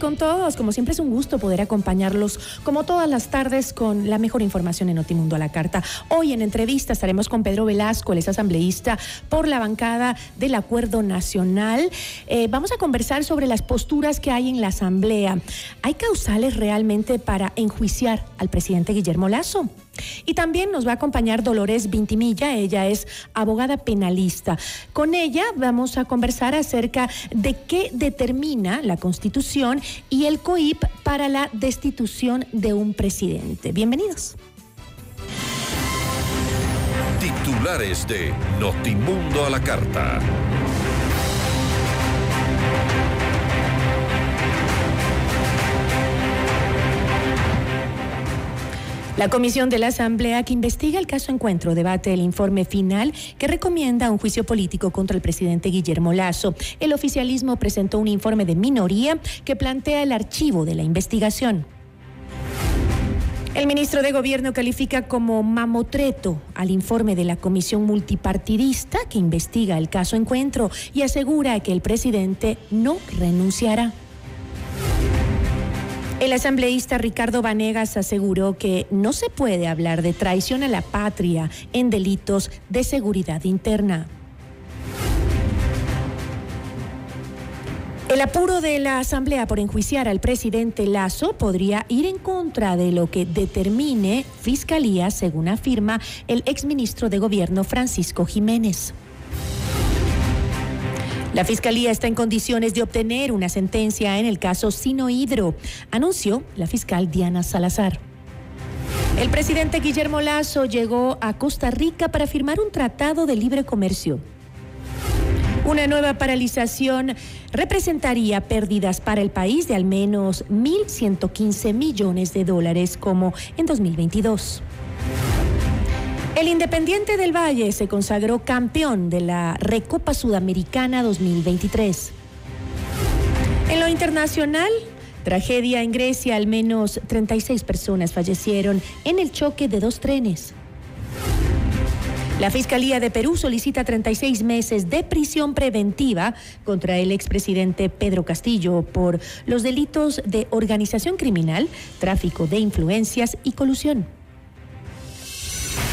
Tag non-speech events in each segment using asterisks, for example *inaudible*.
Con todos. Como siempre es un gusto poder acompañarlos como todas las tardes con la mejor información en Notimundo a la Carta. Hoy en entrevista estaremos con Pedro Velasco, el es asambleísta por la bancada del Acuerdo Nacional. Eh, vamos a conversar sobre las posturas que hay en la Asamblea. ¿Hay causales realmente para enjuiciar al presidente Guillermo Lazo? Y también nos va a acompañar Dolores Vintimilla, ella es abogada penalista. Con ella vamos a conversar acerca de qué determina la Constitución y el COIP para la destitución de un presidente. Bienvenidos. Titulares de Notimundo a la Carta. La comisión de la Asamblea que investiga el caso Encuentro debate el informe final que recomienda un juicio político contra el presidente Guillermo Lazo. El oficialismo presentó un informe de minoría que plantea el archivo de la investigación. El ministro de Gobierno califica como mamotreto al informe de la comisión multipartidista que investiga el caso Encuentro y asegura que el presidente no renunciará. El asambleísta Ricardo Vanegas aseguró que no se puede hablar de traición a la patria en delitos de seguridad interna. El apuro de la Asamblea por enjuiciar al presidente Lazo podría ir en contra de lo que determine Fiscalía, según afirma el exministro de Gobierno Francisco Jiménez. La Fiscalía está en condiciones de obtener una sentencia en el caso Sinohidro, anunció la fiscal Diana Salazar. El presidente Guillermo Lazo llegó a Costa Rica para firmar un tratado de libre comercio. Una nueva paralización representaría pérdidas para el país de al menos 1.115 millones de dólares como en 2022. El Independiente del Valle se consagró campeón de la Recopa Sudamericana 2023. En lo internacional, tragedia en Grecia, al menos 36 personas fallecieron en el choque de dos trenes. La Fiscalía de Perú solicita 36 meses de prisión preventiva contra el expresidente Pedro Castillo por los delitos de organización criminal, tráfico de influencias y colusión.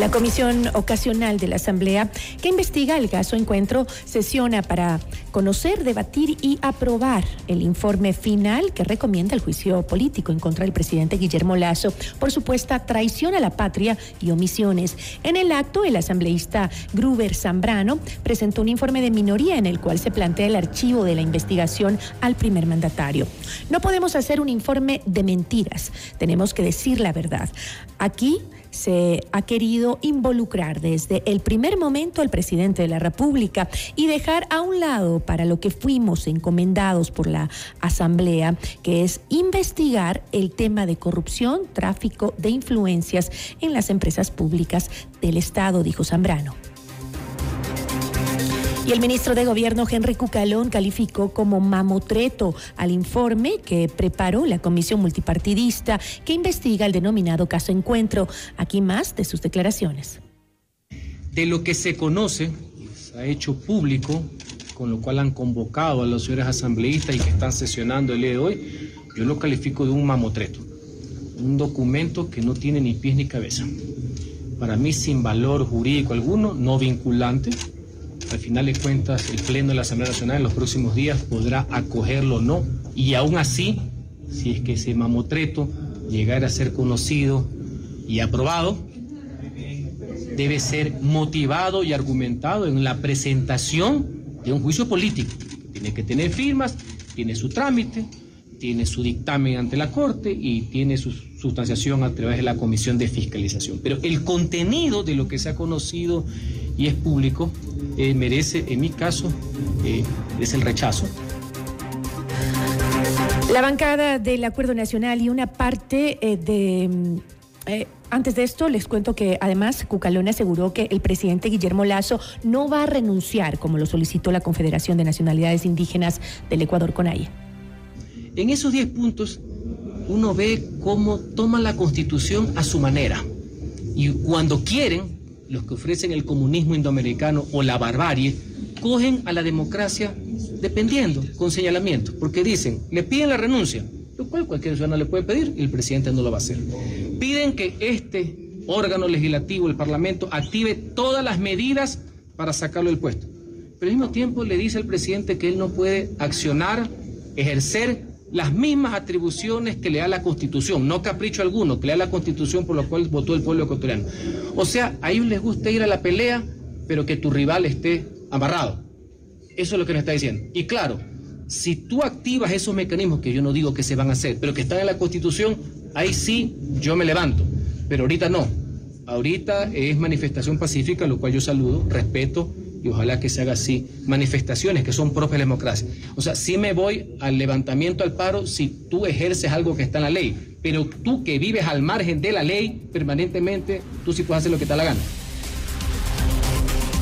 La Comisión Ocasional de la Asamblea que investiga el caso Encuentro sesiona para conocer, debatir y aprobar el informe final que recomienda el juicio político en contra del presidente Guillermo Lazo por supuesta traición a la patria y omisiones. En el acto, el asambleísta Gruber Zambrano presentó un informe de minoría en el cual se plantea el archivo de la investigación al primer mandatario. No podemos hacer un informe de mentiras, tenemos que decir la verdad. Aquí se ha querido involucrar desde el primer momento al presidente de la República y dejar a un lado para lo que fuimos encomendados por la Asamblea, que es investigar el tema de corrupción, tráfico de influencias en las empresas públicas del Estado, dijo Zambrano. Y el ministro de Gobierno, Henry Cucalón, calificó como mamotreto al informe que preparó la comisión multipartidista que investiga el denominado caso Encuentro. Aquí más de sus declaraciones. De lo que se conoce se ha hecho público, con lo cual han convocado a los señores asambleístas y que están sesionando el día de hoy, yo lo califico de un mamotreto, un documento que no tiene ni pies ni cabeza. Para mí sin valor jurídico alguno, no vinculante. Al final de cuentas, el Pleno de la Asamblea Nacional en los próximos días podrá acogerlo o no. Y aún así, si es que ese mamotreto llegara a ser conocido y aprobado, debe ser motivado y argumentado en la presentación de un juicio político. Tiene que tener firmas, tiene su trámite, tiene su dictamen ante la Corte y tiene su sustanciación a través de la Comisión de Fiscalización. Pero el contenido de lo que se ha conocido y es público eh, merece, en mi caso, eh, es el rechazo. La bancada del Acuerdo Nacional y una parte eh, de... Antes de esto, les cuento que además Cucalona aseguró que el presidente Guillermo Lazo no va a renunciar, como lo solicitó la Confederación de Nacionalidades Indígenas del Ecuador, CONAIE. En esos 10 puntos, uno ve cómo toman la constitución a su manera. Y cuando quieren, los que ofrecen el comunismo indoamericano o la barbarie, cogen a la democracia dependiendo, con señalamiento, porque dicen, le piden la renuncia, lo cual cualquier ciudadano le puede pedir y el presidente no lo va a hacer. Piden que este órgano legislativo, el Parlamento, active todas las medidas para sacarlo del puesto. Pero al mismo tiempo le dice al presidente que él no puede accionar, ejercer las mismas atribuciones que le da la Constitución, no capricho alguno, que le da la Constitución por lo cual votó el pueblo ecuatoriano. O sea, a ellos les gusta ir a la pelea, pero que tu rival esté amarrado. Eso es lo que nos está diciendo. Y claro, si tú activas esos mecanismos, que yo no digo que se van a hacer, pero que están en la Constitución, ahí sí yo me levanto. Pero ahorita no. Ahorita es manifestación pacífica, lo cual yo saludo, respeto y ojalá que se haga así, manifestaciones que son propias de la democracia. O sea, sí me voy al levantamiento al paro si tú ejerces algo que está en la ley, pero tú que vives al margen de la ley permanentemente, tú sí puedes hacer lo que te da la gana.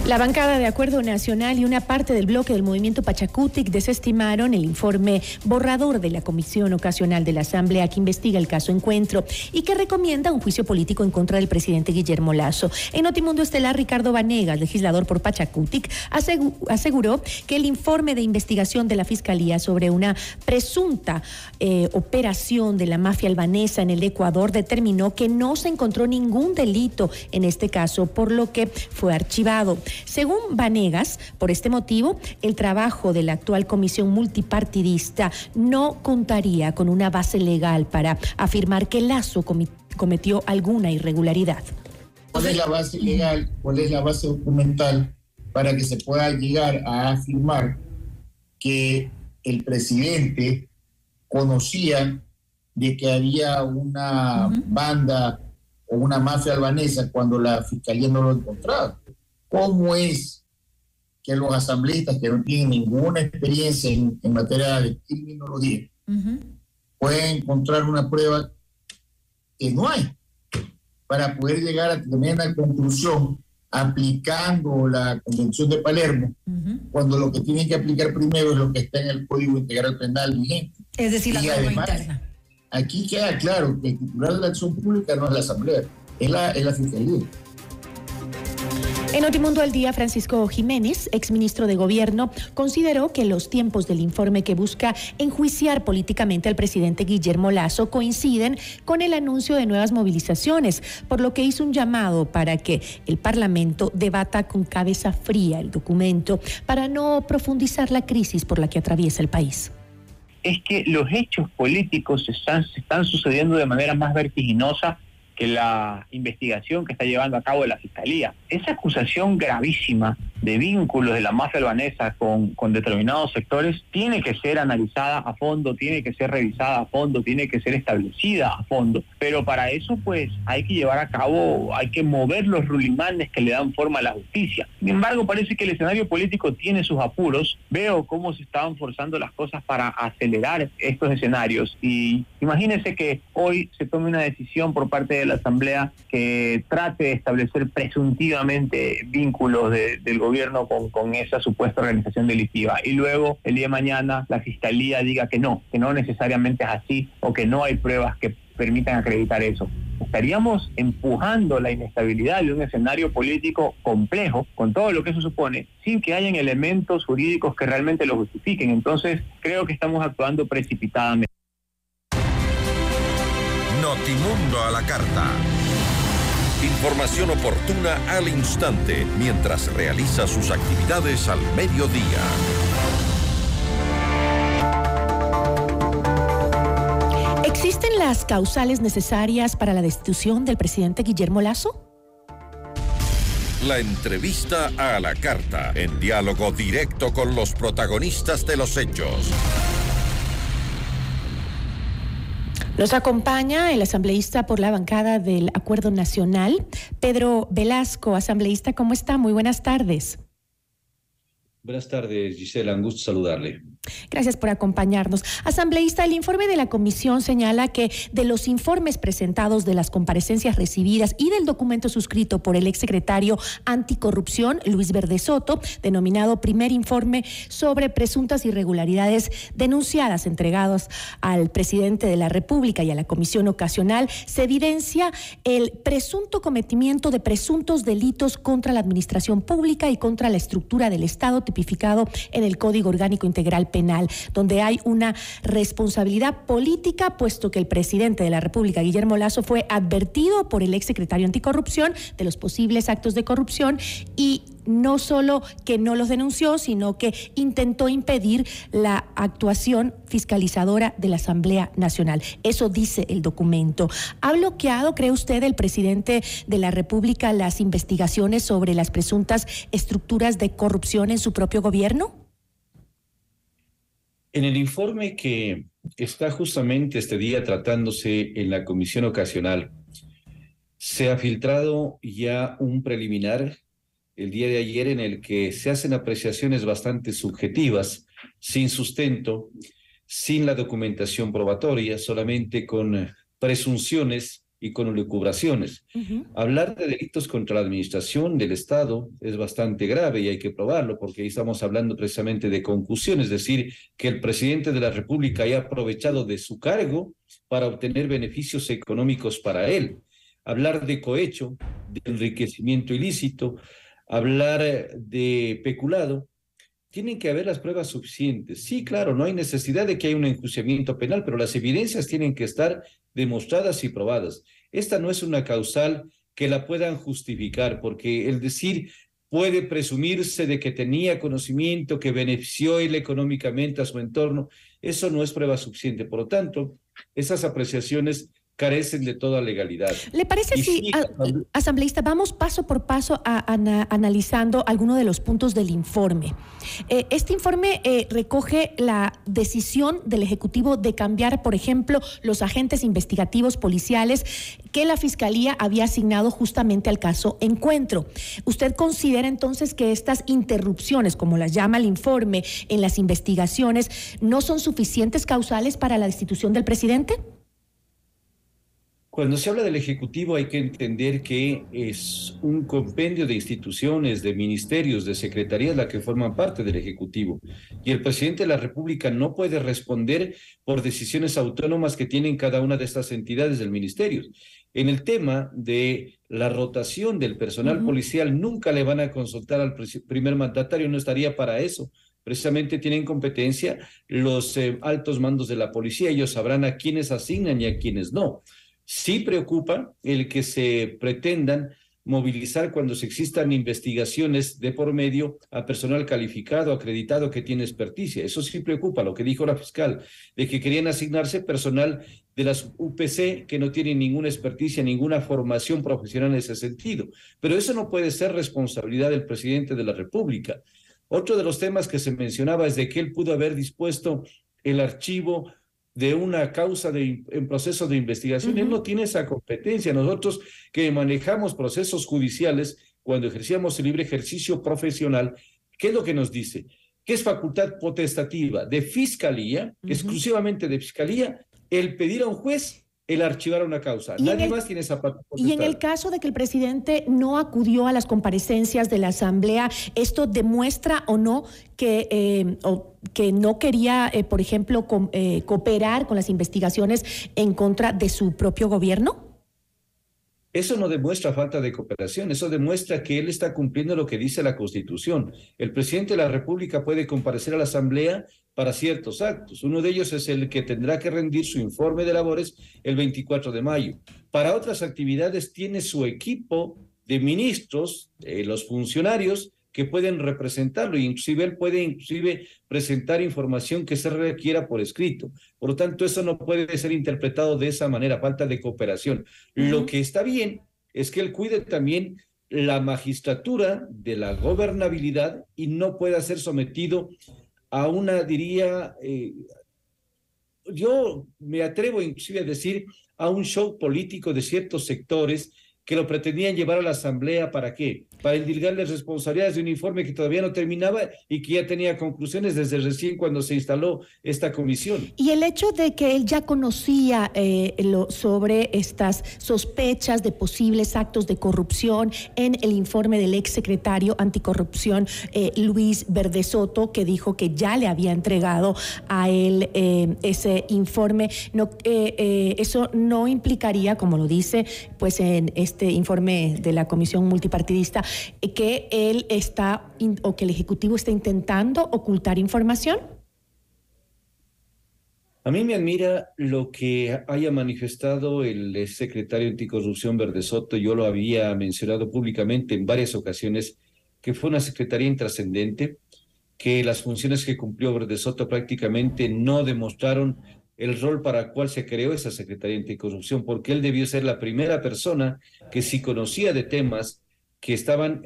La bancada de Acuerdo Nacional y una parte del bloque del movimiento Pachacutic desestimaron el informe borrador de la Comisión Ocasional de la Asamblea que investiga el caso Encuentro y que recomienda un juicio político en contra del presidente Guillermo Lazo. En Notimundo Estelar, Ricardo Vanegas, legislador por Pachacutic, aseguró que el informe de investigación de la Fiscalía sobre una presunta eh, operación de la mafia albanesa en el Ecuador determinó que no se encontró ningún delito en este caso, por lo que fue archivado. Según Vanegas, por este motivo, el trabajo de la actual comisión multipartidista no contaría con una base legal para afirmar que Lazo cometió alguna irregularidad. ¿Cuál es la base legal, cuál es la base documental para que se pueda llegar a afirmar que el presidente conocía de que había una banda o una mafia albanesa cuando la fiscalía no lo encontraba? Cómo es que los asambleístas que no tienen ninguna experiencia en, materia de criminología pueden encontrar una prueba que no hay para poder llegar a tener una conclusión aplicando la Convención de Palermo, cuando lo que tienen que aplicar primero es lo que está en el Código Integral Penal vigente. Es decir, la además, interna. Aquí queda claro que el titular de la acción pública no es la Asamblea, es la, es la Fiscalía. En Notimundo al Día, Francisco Jiménez, exministro de Gobierno, consideró que los tiempos del informe que busca enjuiciar políticamente al presidente Guillermo Lazo coinciden con el anuncio de nuevas movilizaciones, por lo que hizo un llamado para que el Parlamento debata con cabeza fría el documento para no profundizar la crisis por la que atraviesa el país. Es que los hechos políticos están, se están sucediendo de manera más vertiginosa que la investigación que está llevando a cabo la Fiscalía. Esa acusación gravísima de vínculos de la mafia albanesa con, con determinados sectores tiene que ser analizada a fondo, tiene que ser revisada a fondo, tiene que ser establecida a fondo. Pero para eso pues hay que llevar a cabo, hay que mover los rulimanes que le dan forma a la justicia. Sin embargo, parece que el escenario político tiene sus apuros. Veo cómo se estaban forzando las cosas para acelerar estos escenarios y imagínense que hoy se tome una decisión por parte de la Asamblea que trate de establecer presuntivamente vínculos del gobierno gobierno con, esa supuesta organización delictiva y luego el día de mañana la fiscalía diga que no, que no necesariamente es así o que no hay pruebas que permitan acreditar eso. estaríamos empujando la inestabilidad de un escenario político complejo, con todo lo que eso supone, sin que hayan elementos jurídicos que realmente lo justifiquen. Entonces, creo que estamos actuando precipitadamente. Notimundo a la carta. Información oportuna al instante mientras realiza sus actividades al mediodía. ¿Existen las causales necesarias para la destitución del presidente Guillermo Lazo? La entrevista a la carta, en diálogo directo con los protagonistas de los hechos. Nos acompaña el asambleísta por la bancada del Acuerdo Nacional, Pedro Velasco. Asambleísta, ¿cómo está? Muy buenas tardes. Buenas tardes, Gisela. Un gusto saludarle. Gracias por acompañarnos. Asambleísta, el informe de la comisión señala que de los informes presentados de las comparecencias recibidas y del documento suscrito por el exsecretario anticorrupción, Luis Verde Soto, denominado primer informe sobre presuntas irregularidades denunciadas entregados al presidente de la República y a la comisión ocasional, se evidencia el presunto cometimiento de presuntos delitos contra la administración pública y contra la estructura del Estado tipificado en el Código Orgánico Integral donde hay una responsabilidad política, puesto que el presidente de la República, Guillermo Lazo, fue advertido por el exsecretario anticorrupción de los posibles actos de corrupción y no solo que no los denunció, sino que intentó impedir la actuación fiscalizadora de la Asamblea Nacional. Eso dice el documento. ¿Ha bloqueado, cree usted, el presidente de la República las investigaciones sobre las presuntas estructuras de corrupción en su propio gobierno? En el informe que está justamente este día tratándose en la comisión ocasional, se ha filtrado ya un preliminar el día de ayer en el que se hacen apreciaciones bastante subjetivas, sin sustento, sin la documentación probatoria, solamente con presunciones y con lucubraciones. Hablar de delitos contra la administración del Estado es bastante grave y hay que probarlo porque ahí estamos hablando precisamente de concusión, es decir, que el presidente de la República haya aprovechado de su cargo para obtener beneficios económicos para él. Hablar de cohecho, de enriquecimiento ilícito, hablar de peculado, tienen que haber las pruebas suficientes. Sí, claro, no hay necesidad de que haya un enjuiciamiento penal, pero las evidencias tienen que estar demostradas y probadas. Esta no es una causal que la puedan justificar, porque el decir puede presumirse de que tenía conocimiento, que benefició él económicamente a su entorno, eso no es prueba suficiente. Por lo tanto, esas apreciaciones carecen de toda legalidad. ¿Le parece si, asambleísta, vamos paso por paso a, analizando algunos de los puntos del informe? Eh, este informe eh, recoge la decisión del Ejecutivo de cambiar, por ejemplo, los agentes investigativos policiales que la Fiscalía había asignado justamente al caso Encuentro. ¿Usted considera entonces que estas interrupciones, como las llama el informe, en las investigaciones, no son suficientes causales para la destitución del presidente? Cuando se habla del Ejecutivo hay que entender que es un compendio de instituciones, de ministerios, de secretarías la que forman parte del Ejecutivo. Y el presidente de la República no puede responder por decisiones autónomas que tienen cada una de estas entidades del ministerio. En el tema de la rotación del personal policial, nunca le van a consultar al primer mandatario, no estaría para eso precisamente tienen competencia los eh, altos mandos de la policía, ellos sabrán a quiénes asignan y a quiénes no. Sí preocupa el que se pretendan movilizar cuando existan investigaciones de por medio a personal calificado, acreditado que tiene experticia. Eso sí preocupa, lo que dijo la fiscal, de que querían asignarse personal de las UPC que no tienen ninguna experticia, ninguna formación profesional en ese sentido. Pero eso no puede ser responsabilidad del presidente de la República. Otro de los temas que se mencionaba es de que él pudo haber dispuesto el archivo de una causa de, en proceso de investigación. Él no tiene esa competencia. Nosotros que manejamos procesos judiciales, cuando ejercíamos el libre ejercicio profesional, ¿qué es lo que nos dice? Que es facultad potestativa de fiscalía, exclusivamente de fiscalía, el pedir a un juez el archivar una causa. Nadie más tiene esa Y en el caso de que el presidente no acudió a las comparecencias de la Asamblea, ¿esto demuestra o no que, eh, que no quería, eh, por ejemplo, eh, cooperar con las investigaciones en contra de su propio gobierno? Eso no demuestra falta de cooperación, eso demuestra que él está cumpliendo lo que dice la Constitución. El presidente de la República puede comparecer a la Asamblea para ciertos actos. Uno de ellos es el que tendrá que rendir su informe de labores el 24 de mayo. Para otras actividades tiene su equipo de ministros, eh, los funcionarios, que pueden representarlo, inclusive él puede inclusive presentar información que se requiera por escrito. Por lo tanto, eso no puede ser interpretado de esa manera, falta de cooperación. Lo que está bien es que él cuide también la magistratura de la gobernabilidad y no pueda ser sometido a una, diría, eh, yo me atrevo inclusive a decir, a un show político de ciertos sectores que lo pretendían llevar a la Asamblea para qué? Para indilgarles responsabilidades de un informe que todavía no terminaba y que ya tenía conclusiones desde recién cuando se instaló esta comisión. Y el hecho de que él ya conocía eh, lo, sobre estas sospechas de posibles actos de corrupción en el informe del ex secretario anticorrupción eh, Luis Verdesoto, que dijo que ya le había entregado a él eh, ese informe, no, eso no implicaría, como lo dice, pues en este este informe de la Comisión Multipartidista, eh, que él está o que el Ejecutivo está intentando ocultar información? A mí me admira lo que haya manifestado el secretario anticorrupción Verde Soto. Yo lo había mencionado públicamente en varias ocasiones, que fue una secretaría intrascendente, que las funciones que cumplió Verde Soto prácticamente no demostraron el rol para el cual se creó esa Secretaría Anticorrupción, porque él debió ser la primera persona que si conocía de temas que estaban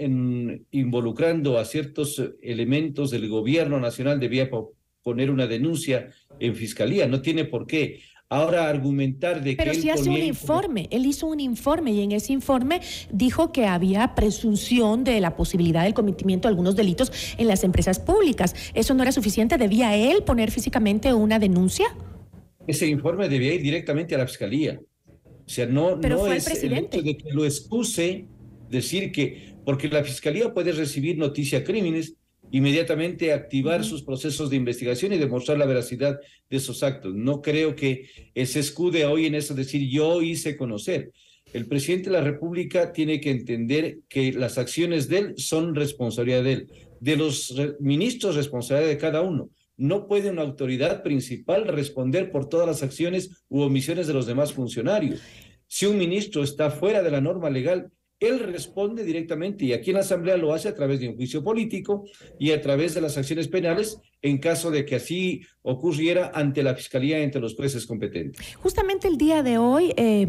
involucrando a ciertos elementos del gobierno nacional, debía poner una denuncia en fiscalía. No tiene por qué. Ahora argumentar de que... Pero si hace un informe, él hizo un informe y en ese informe dijo que había presunción de la posibilidad del cometimiento de algunos delitos en las empresas públicas. ¿Eso no era suficiente? ¿Debía él poner físicamente una denuncia? Ese informe debía ir directamente a la fiscalía. O sea, no, no es el, hecho de que lo excuse decir que, porque la fiscalía puede recibir noticia crímenes, inmediatamente activar sus procesos de investigación y demostrar la veracidad de esos actos. No creo que se escude hoy en eso decir yo hice conocer. El presidente de la República tiene que entender que las acciones de él son responsabilidad de él, de los ministros responsabilidad de cada uno no puede una autoridad principal responder por todas las acciones u omisiones de los demás funcionarios. Si un ministro está fuera de la norma legal, él responde directamente y aquí en la Asamblea lo hace a través de un juicio político y a través de las acciones penales en caso de que así ocurriera ante la Fiscalía y entre los jueces competentes. Justamente el día de hoy, eh,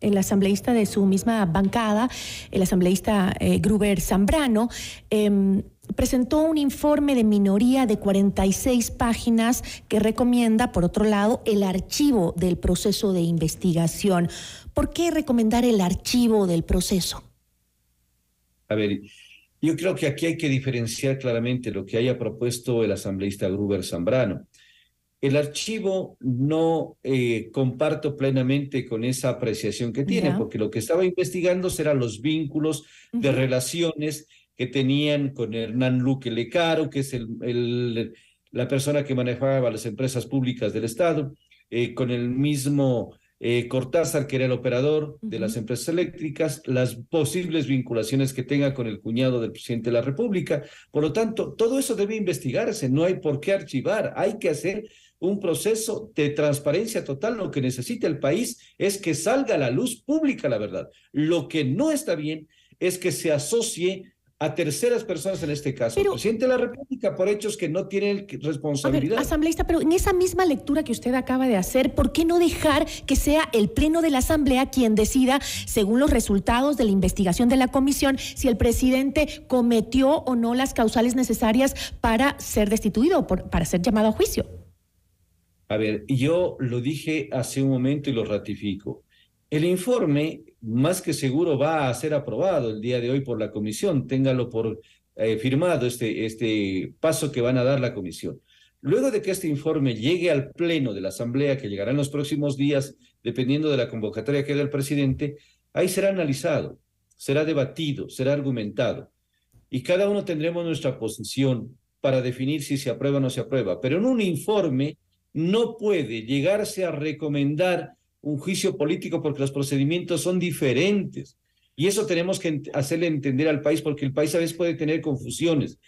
el asambleísta de su misma bancada, el asambleísta eh, Gruber Zambrano, em, presentó un informe de minoría de 46 páginas que recomienda, por otro lado, el archivo del proceso de investigación. ¿Por qué recomendar el archivo del proceso? A ver, yo creo que aquí hay que diferenciar claramente lo que haya propuesto el asambleísta Gruber Zambrano. El archivo no eh, comparto plenamente con esa apreciación que tiene, porque lo que estaba investigando serán los vínculos de relaciones que tenían con Hernán Luque Lecaro, que es el, la persona que manejaba las empresas públicas del Estado, eh, con el mismo eh, Cortázar, que era el operador de las empresas eléctricas, las posibles vinculaciones que tenga con el cuñado del presidente de la República. Por lo tanto, todo eso debe investigarse, no hay por qué archivar, hay que hacer un proceso de transparencia total. Lo que necesita el país es que salga a la luz pública la verdad. Lo que no está bien es que se asocie a terceras personas en este caso, pero, presidente de la República, por hechos que no tienen responsabilidad. asambleísta, pero en esa misma lectura que usted acaba de hacer, ¿por qué no dejar que sea el Pleno de la Asamblea quien decida, según los resultados de la investigación de la comisión, si el presidente cometió o no las causales necesarias para ser destituido, para ser llamado a juicio? A ver, yo lo dije hace un momento y lo ratifico. El informe más que seguro va a ser aprobado el día de hoy por la comisión. Téngalo por eh, firmado este, este paso que van a dar la comisión. Luego de que este informe llegue al pleno de la Asamblea, que llegará en los próximos días, dependiendo de la convocatoria que dé el presidente, ahí será analizado, será debatido, será argumentado. Y cada uno tendremos nuestra posición para definir si se aprueba o no se aprueba. Pero en un informe no puede llegarse a recomendar un juicio político porque los procedimientos son diferentes. Y eso tenemos que hacerle entender al país porque el país a veces puede tener confusiones.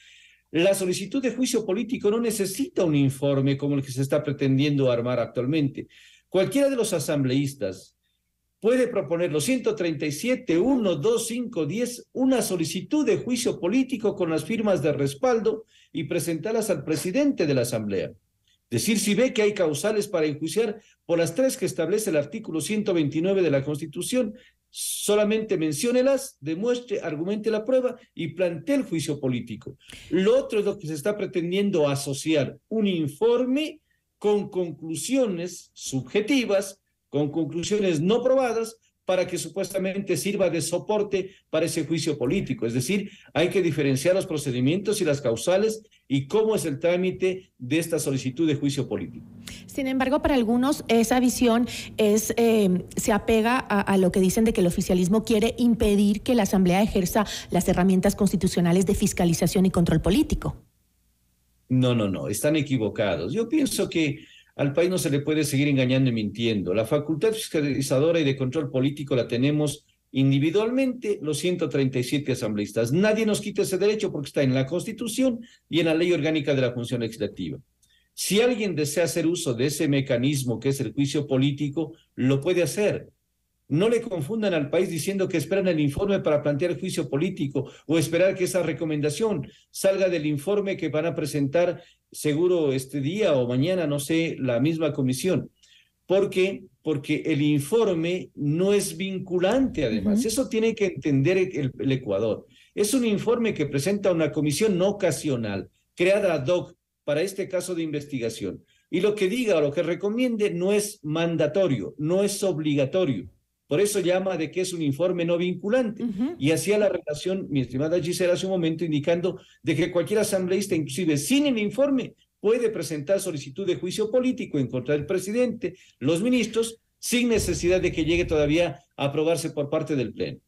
La solicitud de juicio político no necesita un informe como el que se está pretendiendo armar actualmente. Cualquiera de los asambleístas puede proponer los 137, 1, 2, 5, 10, una solicitud de juicio político con las firmas de respaldo y presentarlas al presidente de la Asamblea. Decir si ve que hay causales para enjuiciar por las tres que establece el artículo 129 de la Constitución, solamente menciónelas, demuestre, argumente la prueba y plantee el juicio político. Lo otro es lo que se está pretendiendo asociar, un informe con conclusiones subjetivas, con conclusiones no probadas, para que supuestamente sirva de soporte para ese juicio político. Es decir, hay que diferenciar los procedimientos y las causales y cómo es el trámite de esta solicitud de juicio político. Sin embargo, para algunos esa visión es eh, se apega a, a, lo que dicen de que el oficialismo quiere impedir que la Asamblea ejerza las herramientas constitucionales de fiscalización y control político. No, no, no, están equivocados. Yo pienso que al país no se le puede seguir engañando y mintiendo. La facultad fiscalizadora y de control político la tenemos individualmente los 137 asambleístas. Nadie nos quita ese derecho porque está en la Constitución y en la ley orgánica de la función legislativa. Si alguien desea hacer uso de ese mecanismo que es el juicio político, lo puede hacer. No le confundan al país diciendo que esperan el informe para plantear juicio político o esperar que esa recomendación salga del informe que van a presentar seguro este día o mañana, no sé, la misma comisión. ¿Por qué? Porque el informe no es vinculante, además. Uh -huh. Eso tiene que entender el, el Ecuador. Es un informe que presenta una comisión no ocasional, creada ad hoc para este caso de investigación. Y lo que diga o lo que recomiende no es mandatorio, no es obligatorio. Por eso llama de que es un informe no vinculante. Uh -huh. Y hacía la relación, mi estimada Gisela, hace un momento, indicando de que cualquier asambleísta, inclusive sin el informe, puede presentar solicitud de juicio político en contra del presidente, los ministros, sin necesidad de que llegue todavía a aprobarse por parte del Pleno.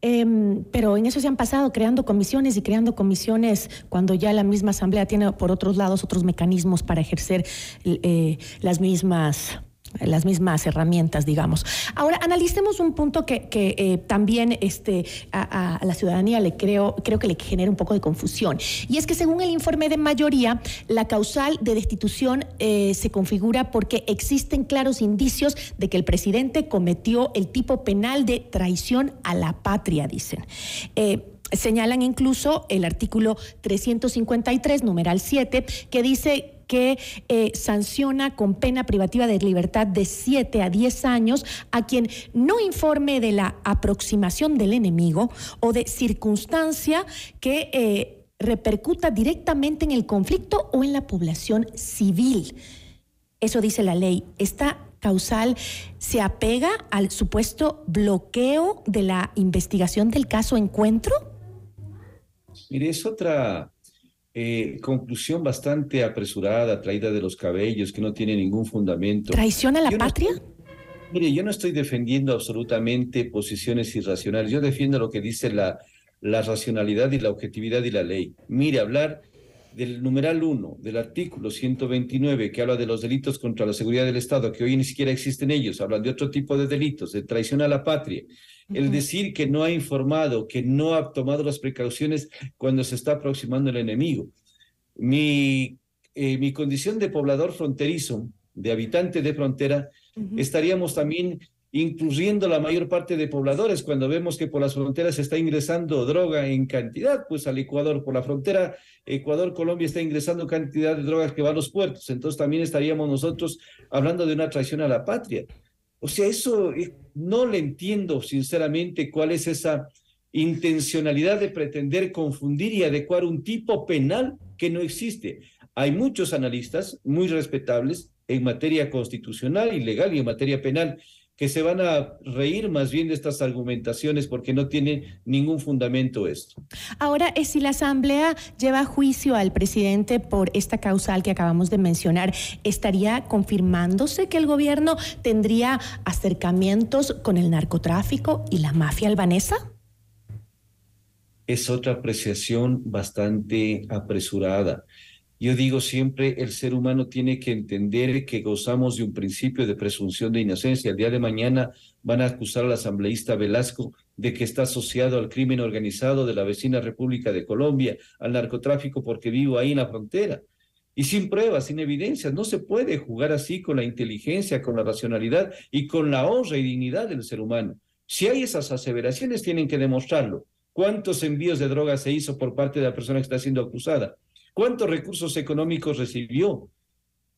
Eh, pero en eso se han pasado creando comisiones y creando comisiones cuando ya la misma asamblea tiene por otros lados otros mecanismos para ejercer eh, las mismas las mismas herramientas, digamos. Ahora, analicemos un punto que, que eh, también este, a, la ciudadanía le creo, creo que le genera un poco de confusión. Y es que según el informe de mayoría, la causal de destitución eh, se configura porque existen claros indicios de que el presidente cometió el tipo penal de traición a la patria, dicen. Eh, señalan incluso el artículo 353, numeral 7, que dice que eh, sanciona con pena privativa de libertad de 7 a 10 años a quien no informe de la aproximación del enemigo o de circunstancia que eh, repercuta directamente en el conflicto o en la población civil. Eso dice la ley. Esta causal se apega al supuesto bloqueo de la investigación del caso Encuentro? Mire, es otra eh, conclusión bastante apresurada, traída de los cabellos, que no tiene ningún fundamento. ¿Traición a la yo patria? No estoy, mire, yo no estoy defendiendo absolutamente posiciones irracionales, yo defiendo lo que dice la, la racionalidad y la objetividad y la ley. Mire, hablar del numeral 1 del artículo 129 que habla de los delitos contra la seguridad del Estado, que hoy ni siquiera existen ellos, hablan de otro tipo de delitos, de traición a la patria. Uh -huh. El decir que no ha informado, que no ha tomado las precauciones cuando se está aproximando el enemigo. Mi, eh, mi condición de poblador fronterizo, de habitante de frontera, uh -huh. estaríamos también incluyendo la mayor parte de pobladores, cuando vemos que por las fronteras está ingresando droga en cantidad, pues al Ecuador, por la frontera Ecuador-Colombia está ingresando cantidad de drogas que va a los puertos, entonces también estaríamos nosotros hablando de una traición a la patria. O sea, eso eh, no le entiendo sinceramente cuál es esa intencionalidad de pretender confundir y adecuar un tipo penal que no existe. Hay muchos analistas muy respetables en materia constitucional y legal y en materia penal que se van a reír más bien de estas argumentaciones porque no tiene ningún fundamento esto. Ahora, si la Asamblea lleva a juicio al presidente por esta causal que acabamos de mencionar, ¿estaría confirmándose que el gobierno tendría acercamientos con el narcotráfico y la mafia albanesa? Es otra apreciación bastante apresurada. Yo digo siempre, el ser humano tiene que entender que gozamos de un principio de presunción de inocencia. El día de mañana van a acusar al asambleísta Velasco de que está asociado al crimen organizado de la vecina República de Colombia, al narcotráfico porque vivo ahí en la frontera. Y sin pruebas, sin evidencias, no se puede jugar así con la inteligencia, con la racionalidad y con la honra y dignidad del ser humano. Si hay esas aseveraciones, tienen que demostrarlo. ¿Cuántos envíos de drogas se hizo por parte de la persona que está siendo acusada? ¿Cuántos recursos económicos recibió?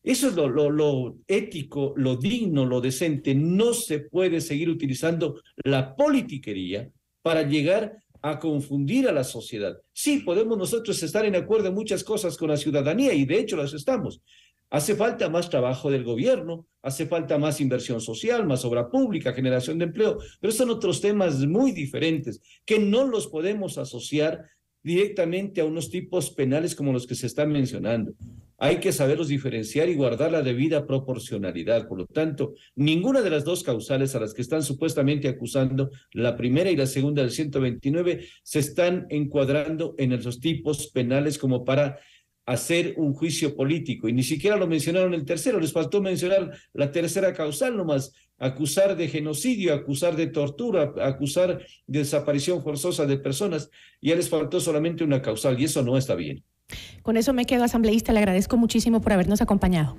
Eso es lo, lo, ético, lo digno, lo decente. No se puede seguir utilizando la politiquería para llegar a confundir a la sociedad. Sí, podemos nosotros estar en acuerdo en muchas cosas con la ciudadanía y de hecho las estamos. Hace falta más trabajo del gobierno, hace falta más inversión social, más obra pública, generación de empleo, pero son otros temas muy diferentes que no los podemos asociar directamente a unos tipos penales como los que se están mencionando. Hay que saberlos diferenciar y guardar la debida proporcionalidad. Por lo tanto, ninguna de las dos causales a las que están supuestamente acusando, la primera y la segunda del 129, se están encuadrando en esos tipos penales como para hacer un juicio político. Y ni siquiera lo mencionaron el tercero, les faltó mencionar la tercera causal nomás, acusar de genocidio, acusar de tortura, acusar de desaparición forzosa de personas, y ya les faltó solamente una causal, y eso no está bien. Con eso me quedo asambleísta, le agradezco muchísimo por habernos acompañado.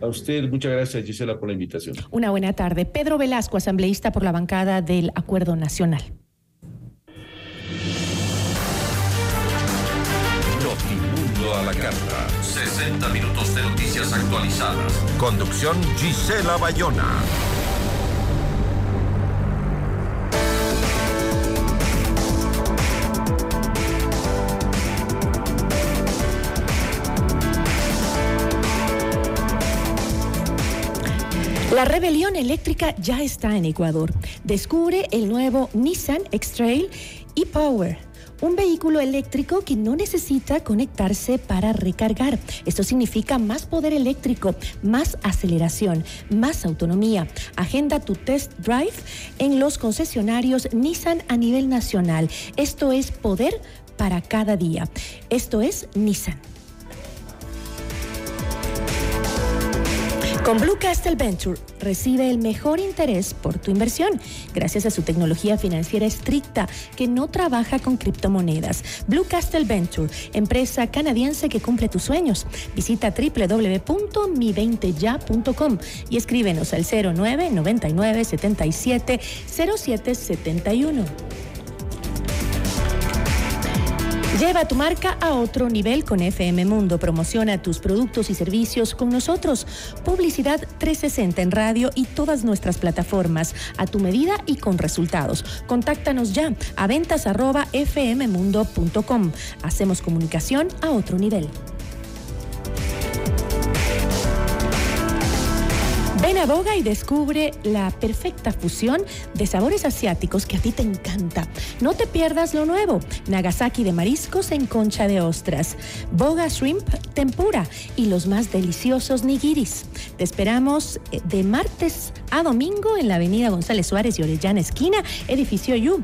A usted, muchas gracias Gisela por la invitación. Una buena tarde. Pedro Velasco, asambleísta por la bancada del Acuerdo Nacional. A la carta. 60 minutos de noticias actualizadas. Conducción Gisela Bayona. La rebelión eléctrica ya está en Ecuador. Descubre el nuevo Nissan X-Trail e-Power. Un vehículo eléctrico que no necesita conectarse para recargar. Esto significa más poder eléctrico, más aceleración, más autonomía. Agenda tu test drive en los concesionarios Nissan a nivel nacional. Esto es poder para cada día. Esto es Nissan. Con Blue Castle Venture recibe el mejor interés por tu inversión gracias a su tecnología financiera estricta que no trabaja con criptomonedas. Blue Castle Venture, empresa canadiense que cumple tus sueños. Visita www.mi20ya.com y escríbenos al 0999 77 0771. Lleva tu marca a otro nivel con FM Mundo. Promociona tus productos y servicios con nosotros. Publicidad 360 en radio y todas nuestras plataformas. A tu medida y con resultados. Contáctanos ya a ventas arroba fmmundo.com. Hacemos comunicación a otro nivel. Ven a Boga y descubre la perfecta fusión de sabores asiáticos que a ti te encanta. No te pierdas lo nuevo. Nagasaki de mariscos en concha de ostras. Boga Shrimp Tempura y los más deliciosos nigiris. Te esperamos eh, de martes a domingo en la avenida González Suárez y Orellana Esquina, edificio Yu.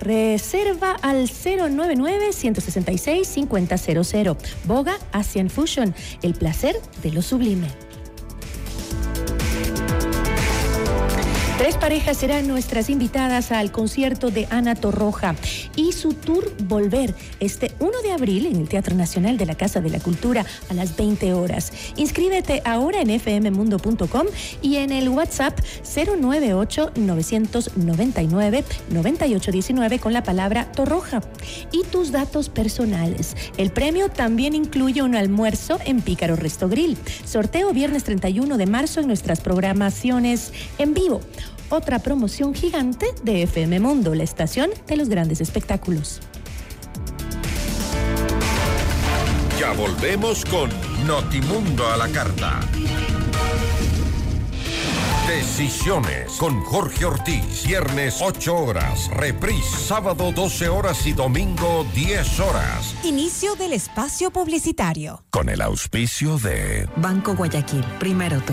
Reserva al 099-166-5000. Boga Asian Fusion, el placer de lo sublime. Tres parejas serán nuestras invitadas al concierto de Ana Torroja y su tour Volver este 1 de abril en el Teatro Nacional de la Casa de la Cultura a las 20 horas. Inscríbete ahora en fmmundo.com y en el WhatsApp 098-999-9819 con la palabra Torroja y tus datos personales. El premio también incluye un almuerzo en Pícaro Resto Grill. Sorteo viernes 31 de marzo en nuestras programaciones en vivo otra promoción gigante de FM Mundo, la estación de los grandes espectáculos. Ya volvemos con Notimundo a la carta. Decisiones con Jorge Ortiz. Viernes 8 horas. Reprise sábado 12 horas y domingo 10 horas. Inicio del espacio publicitario. Con el auspicio de Banco Guayaquil. Primero tú.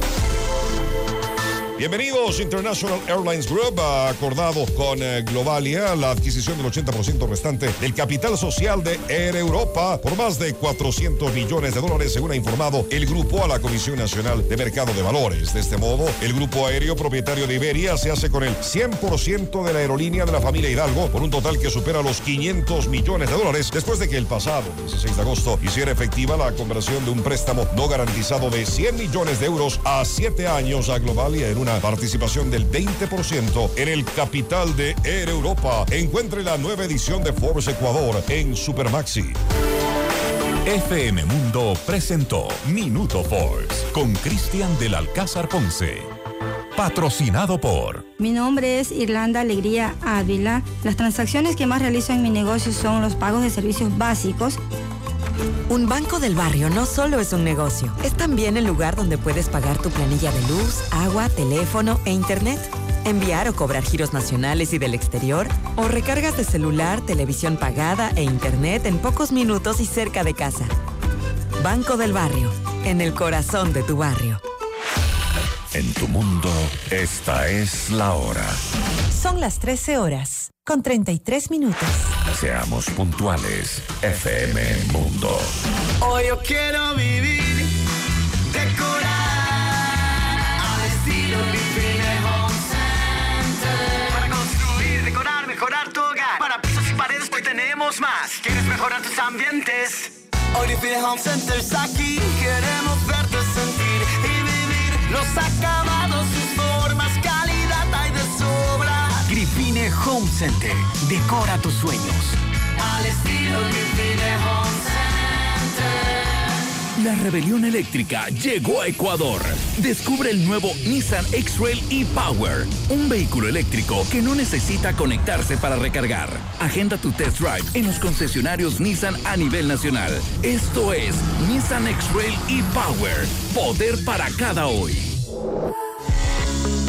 Bienvenidos, International Airlines Group ha acordado con eh, Globalia la adquisición del 80% restante del capital social de Air Europa por más de 400 millones de dólares, según ha informado el grupo a la Comisión Nacional de Mercado de Valores. De este modo, el grupo aéreo propietario de Iberia se hace con el 100% de la aerolínea de la familia Hidalgo por un total que supera los 500 millones de dólares después de que el pasado 16 de agosto hiciera efectiva la conversión de un préstamo no garantizado de 100 millones de euros a 7 años a Globalia en una participación del 20% en el capital de Air Europa. Encuentre la nueva edición de Forbes Ecuador en Supermaxi. FM Mundo presentó Minuto Forbes con Cristian del Alcázar Ponce. Patrocinado por. Mi nombre es Irlanda Alegría Ávila. Las transacciones que más realizo en mi negocio son los pagos de servicios básicos un banco del barrio no solo es un negocio, es también el lugar donde puedes pagar tu planilla de luz, agua, teléfono e internet, enviar o cobrar giros nacionales y del exterior, o recargas de celular, televisión pagada e internet en pocos minutos y cerca de casa. Banco del barrio, en el corazón de tu barrio. En tu mundo, esta es la hora. Son las 13 horas, con 33 minutos. Seamos puntuales, FM Mundo. Hoy yo quiero vivir, decorar, al estilo Living Home Center. Para construir, decorar, mejorar tu hogar. Para pisos y paredes, hoy tenemos más. ¿Quieres mejorar tus ambientes? Hoy Living Home Center está aquí. Queremos verte sentir y vivir los acabados, Center. Decora tus sueños. Al estilo Grifine Home Center. La rebelión eléctrica llegó a Ecuador. Descubre el nuevo Nissan X-Trail e-Power, un vehículo eléctrico que no necesita conectarse para recargar. Agenda tu test drive en los concesionarios Nissan a nivel nacional. Esto es Nissan X-Trail e-Power, poder para cada hoy.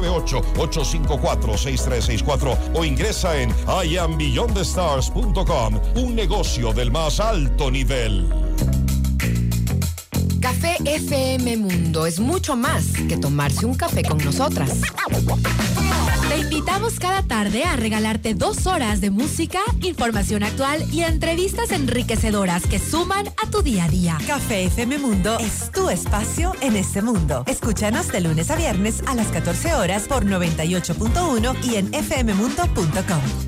098-854-6364 o ingresa en iambeyondthestars.com, un negocio del más alto nivel. Café FM Mundo es mucho más que tomarse un café con nosotras. Te invitamos cada tarde a regalarte dos horas de música, información actual y entrevistas enriquecedoras que suman a tu día a día. Café FM Mundo es tu espacio en este mundo. Escúchanos de lunes a viernes a las 14 horas por 98.1 y en fmmundo.com.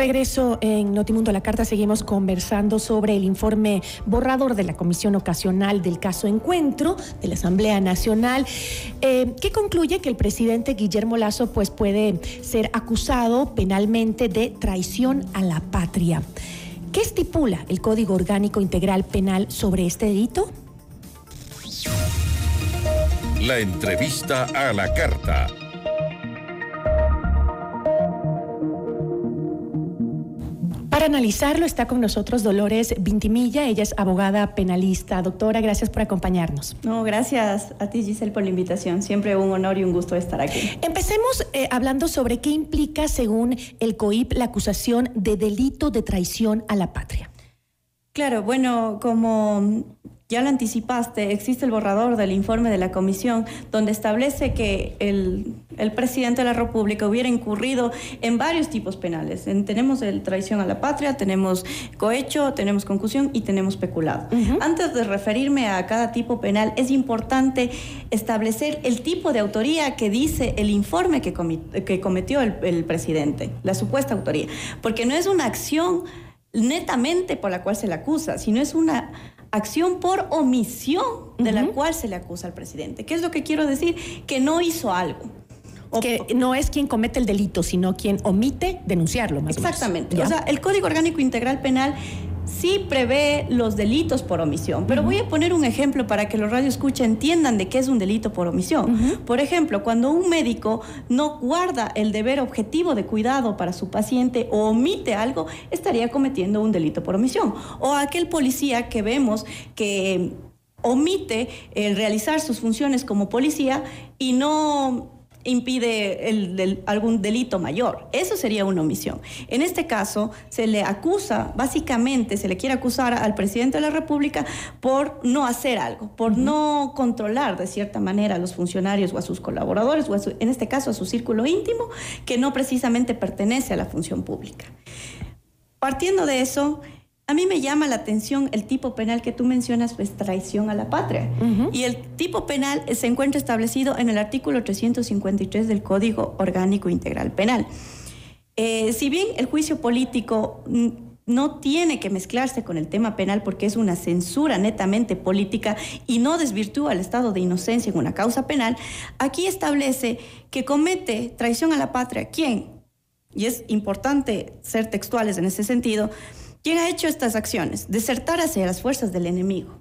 Regreso en Notimundo a la Carta seguimos conversando sobre el informe borrador de la Comisión Ocasional del caso Encuentro de la Asamblea Nacional, eh, que concluye que el presidente Guillermo Lazo pues, puede ser acusado penalmente de traición a la patria. ¿Qué estipula el Código Orgánico Integral Penal sobre este delito? La entrevista a la carta. Para analizarlo está con nosotros Dolores Vintimilla, ella es abogada penalista. Doctora, gracias por acompañarnos. No, gracias a ti Giselle por la invitación. Siempre un honor y un gusto estar aquí. Empecemos eh, hablando sobre qué implica, según el COIP, la acusación de delito de traición a la patria. Claro, bueno, como ya lo anticipaste, existe el borrador del informe de la comisión donde establece que el, el presidente de la República hubiera incurrido en varios tipos penales. En- tenemos el traición a la patria, tenemos cohecho, tenemos concusión y tenemos peculado. Antes de referirme a cada tipo penal, es importante establecer el tipo de autoría que dice el informe que cometió el, el presidente, la supuesta autoría, porque no es una acción netamente por la cual se le acusa, sino es una acción por omisión de la cual se le acusa al presidente. ¿Qué es lo que quiero decir? Que no hizo algo. que no es quien comete el delito, sino quien omite denunciarlo, más o menos. Exactamente. O sea, el Código Orgánico Integral Penal sí prevé los delitos por omisión, pero voy a poner un ejemplo para que los radioescucha entiendan de qué es un delito por omisión. Por ejemplo, cuando un médico no guarda el deber objetivo de cuidado para su paciente o omite algo, estaría cometiendo un delito por omisión. O aquel policía que vemos que omite el realizar sus funciones como policía y no impide el del- algún delito mayor. Eso sería una omisión. En este caso, se le acusa, básicamente, se le quiere acusar al presidente de la República por no hacer algo, por no controlar de cierta manera a los funcionarios o a sus colaboradores, o su- en este caso a su círculo íntimo, que no precisamente pertenece a la función pública. Partiendo de eso, a mí me llama la atención el tipo penal que tú mencionas, pues traición a la patria. Y el tipo penal se encuentra establecido en el artículo 353 del Código Orgánico Integral Penal. Eh, si bien el juicio político no tiene que mezclarse con el tema penal porque es una censura netamente política y no desvirtúa el estado de inocencia en una causa penal, aquí establece que comete traición a la patria. ¿Quién? Y es importante ser textuales en ese sentido. ¿Quién ha hecho estas acciones? Desertar hacia las fuerzas del enemigo.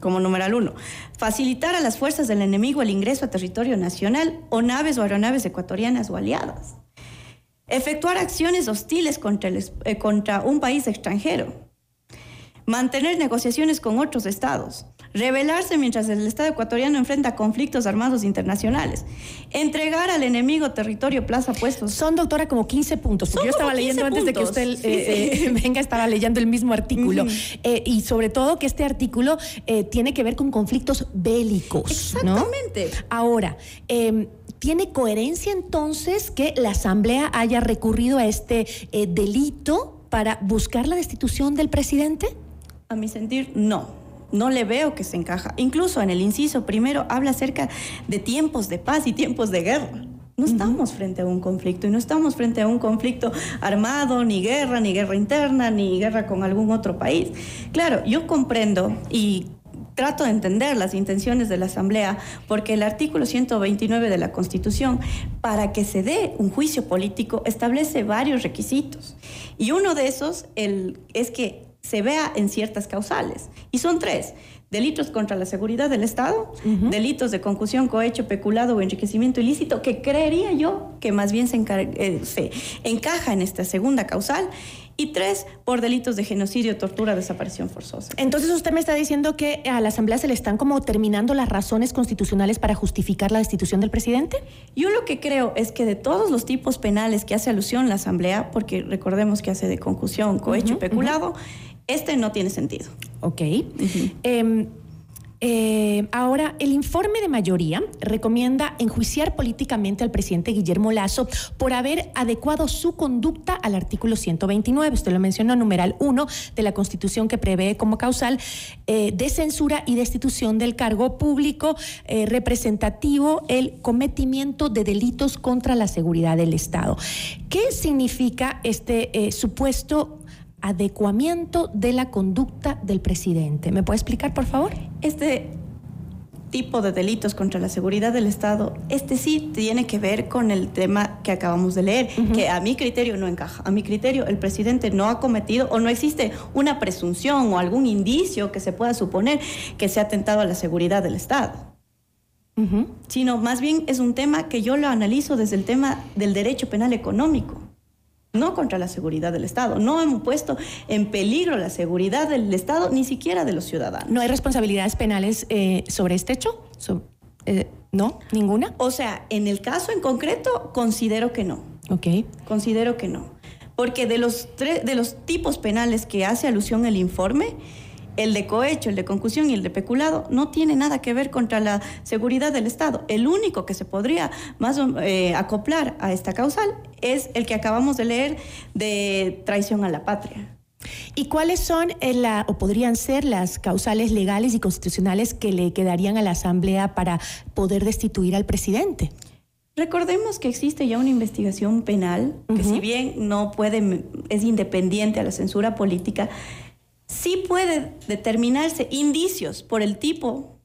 Como numeral uno, facilitar a las fuerzas del enemigo el ingreso a territorio nacional o naves o aeronaves ecuatorianas o aliadas. Efectuar acciones hostiles contra, el eh, contra un país extranjero. Mantener negociaciones con otros estados. Rebelarse mientras el Estado ecuatoriano enfrenta conflictos armados internacionales. Entregar al enemigo territorio, plaza, puestos. Son, doctora, como 15 puntos. Porque yo estaba como 15 leyendo antes de que usted Sí, eh, sí. *laughs* eh, venga, estaba leyendo el mismo artículo. Eh, y sobre todo que este artículo eh, tiene que ver con conflictos bélicos. Exactamente. Ahora, eh, ¿tiene coherencia entonces que la Asamblea haya recurrido a este delito para buscar la destitución del presidente? A mi sentir, no. No le veo que se encaja. Incluso en el inciso primero habla acerca de tiempos de paz y tiempos de guerra. No estamos frente a un conflicto y no estamos frente a un conflicto armado, ni guerra, ni guerra interna, ni guerra con algún otro país. Claro, yo comprendo y trato de entender las intenciones de la Asamblea porque el artículo 129 de la Constitución, para que se dé un juicio político, establece varios requisitos. Y uno de esos el, es que se vea en ciertas causales. Y son tres. Delitos contra la seguridad del Estado, delitos de concusión, cohecho, peculado o enriquecimiento ilícito, que creería yo que más bien se, eh, se encaja en esta segunda causal. Y tres, por delitos de genocidio, tortura, desaparición forzosa. Entonces usted me está diciendo que a la Asamblea se le están como terminando las razones constitucionales para justificar la destitución del presidente. Yo lo que creo es que de todos los tipos penales que hace alusión la Asamblea, porque recordemos que hace de concusión, cohecho y peculado, este no tiene sentido. Ok. Em, eh, ahora, el informe de mayoría recomienda enjuiciar políticamente al presidente Guillermo Lazo por haber adecuado su conducta al artículo 129, usted lo mencionó, numeral 1 de la Constitución que prevé como causal eh, de censura y destitución del cargo público eh, representativo el cometimiento de delitos contra la seguridad del Estado. ¿Qué significa este supuesto adecuamiento de la conducta del presidente. ¿Me puede explicar, por favor? Este tipo de delitos contra la seguridad del Estado, este sí tiene que ver con el tema que acabamos de leer, que a mi criterio no encaja. A mi criterio el presidente no ha cometido o no existe una presunción o algún indicio que se pueda suponer que se ha atentado a la seguridad del Estado. Sino más bien es un tema que yo lo analizo desde el tema del derecho penal económico no contra la seguridad del Estado. No hemos puesto en peligro la seguridad del Estado, ni siquiera de los ciudadanos. ¿No hay responsabilidades penales eh, sobre este hecho? So- eh, ¿No? ¿Ninguna? O sea, en el caso en concreto, considero que no. Ok. Considero que no. Porque de los, de los tipos penales que hace alusión el informe, El de cohecho, el de concusión y el de peculado no tiene nada que ver contra la seguridad del Estado. El único que se podría más eh, acoplar a esta causal es el que acabamos de leer de traición a la patria. ¿Y cuáles son eh, la, o podrían ser las causales legales y constitucionales que le quedarían a la Asamblea para poder destituir al presidente? Recordemos que existe ya una investigación penal que si bien no puede, es independiente a la censura política, sí puede determinarse indicios por el tipo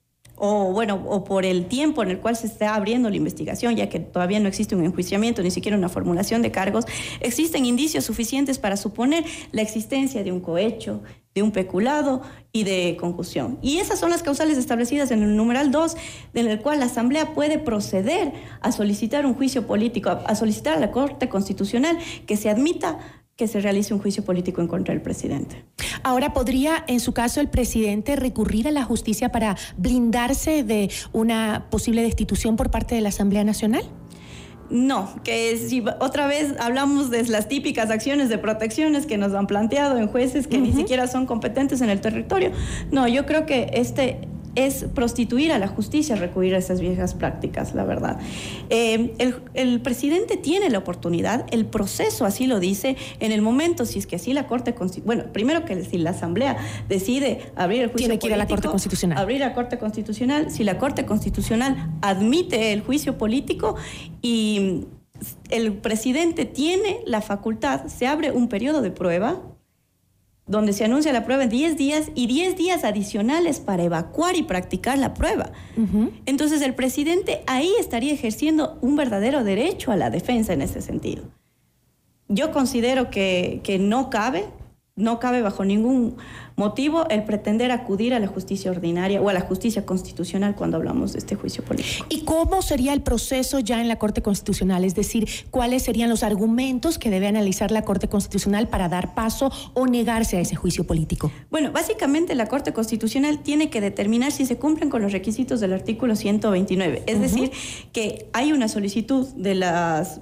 o bueno, o por el tiempo en el cual se está abriendo la investigación, ya que todavía no existe un enjuiciamiento, ni siquiera una formulación de cargos, existen indicios suficientes para suponer la existencia de un cohecho, de un peculado y de concusión. Y esas son las causales establecidas en el numeral 2, en el cual la Asamblea puede proceder a solicitar un juicio político, a solicitar a la Corte Constitucional que se admita que se realice un juicio político en contra del presidente. Ahora, ¿podría, en su caso, el presidente recurrir a la justicia para blindarse de una posible destitución por parte de la Asamblea Nacional? No, que si otra vez hablamos de las típicas acciones de protecciones que nos han planteado en jueces que ni siquiera son competentes en el territorio. No, yo creo que este es prostituir a la justicia recurrir a esas viejas prácticas, la verdad. Eh, el, presidente tiene la oportunidad, el proceso así lo dice, en el momento, si es que así la Corte bueno, primero que si la Asamblea decide abrir el juicio tiene que ir a la Corte Constitucional. Abrir la Corte Constitucional, si la Corte Constitucional admite el juicio político y el presidente tiene la facultad, se abre un periodo de prueba donde se anuncia la prueba en 10 días y 10 días adicionales para evacuar y practicar la prueba. Entonces el presidente ahí estaría ejerciendo un verdadero derecho a la defensa en ese sentido. Yo considero que, que no cabe no cabe bajo ningún motivo el pretender acudir a la justicia ordinaria o a la justicia constitucional cuando hablamos de este juicio político. ¿Y cómo sería el proceso ya en la Corte Constitucional? Es decir, ¿cuáles serían los argumentos que debe analizar la Corte Constitucional para dar paso o negarse a ese juicio político? Bueno, básicamente la Corte Constitucional tiene que determinar si se cumplen con los requisitos del artículo 129. Es decir, que hay una solicitud de las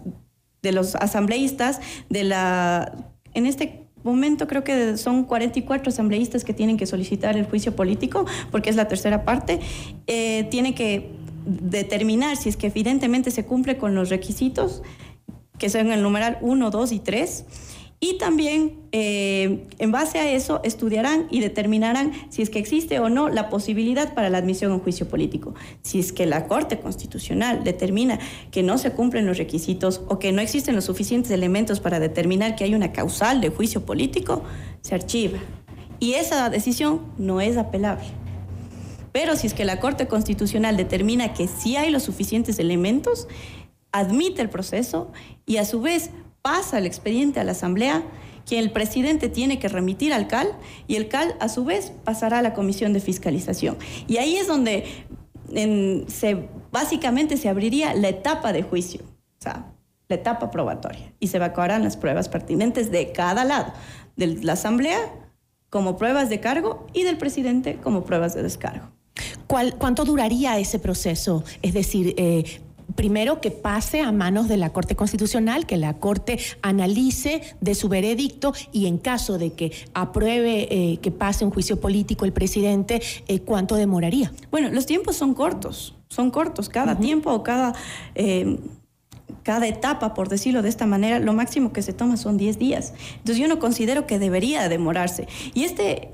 de los asambleístas de la en este momento creo que son 44 asambleístas que tienen que solicitar el juicio político, porque es la tercera parte, eh, tiene que determinar si es que evidentemente se cumple con los requisitos, que son el numeral 1, 2 y 3 y también, eh, en base a eso, estudiarán y determinarán si es que existe o no la posibilidad para la admisión a un juicio político. Si es que la Corte Constitucional determina que no se cumplen los requisitos o que no existen los suficientes elementos para determinar que hay una causal de juicio político, se archiva. Y esa decisión no es apelable. Pero si es que la Corte Constitucional determina que sí hay los suficientes elementos, admite el proceso y a su vez pasa el expediente a la Asamblea, que el presidente tiene que remitir al CAL y el CAL a su vez pasará a la Comisión de Fiscalización. Y ahí es donde se, básicamente se abriría la etapa de juicio, o sea, la etapa probatoria, y se evacuarán las pruebas pertinentes de cada lado, de la Asamblea como pruebas de cargo y del presidente como pruebas de descargo. ¿Cuánto duraría ese proceso? Es decir, eh, primero que pase a manos de la Corte Constitucional, que la Corte analice de su veredicto y en caso de que apruebe eh, que pase un juicio político el presidente, eh, ¿cuánto demoraría? Bueno, los tiempos son cortos, son cortos. Cada tiempo o cada... Eh, cada etapa, por decirlo de esta manera, lo máximo que se toma son 10 días. Entonces yo no considero que debería demorarse. Y este,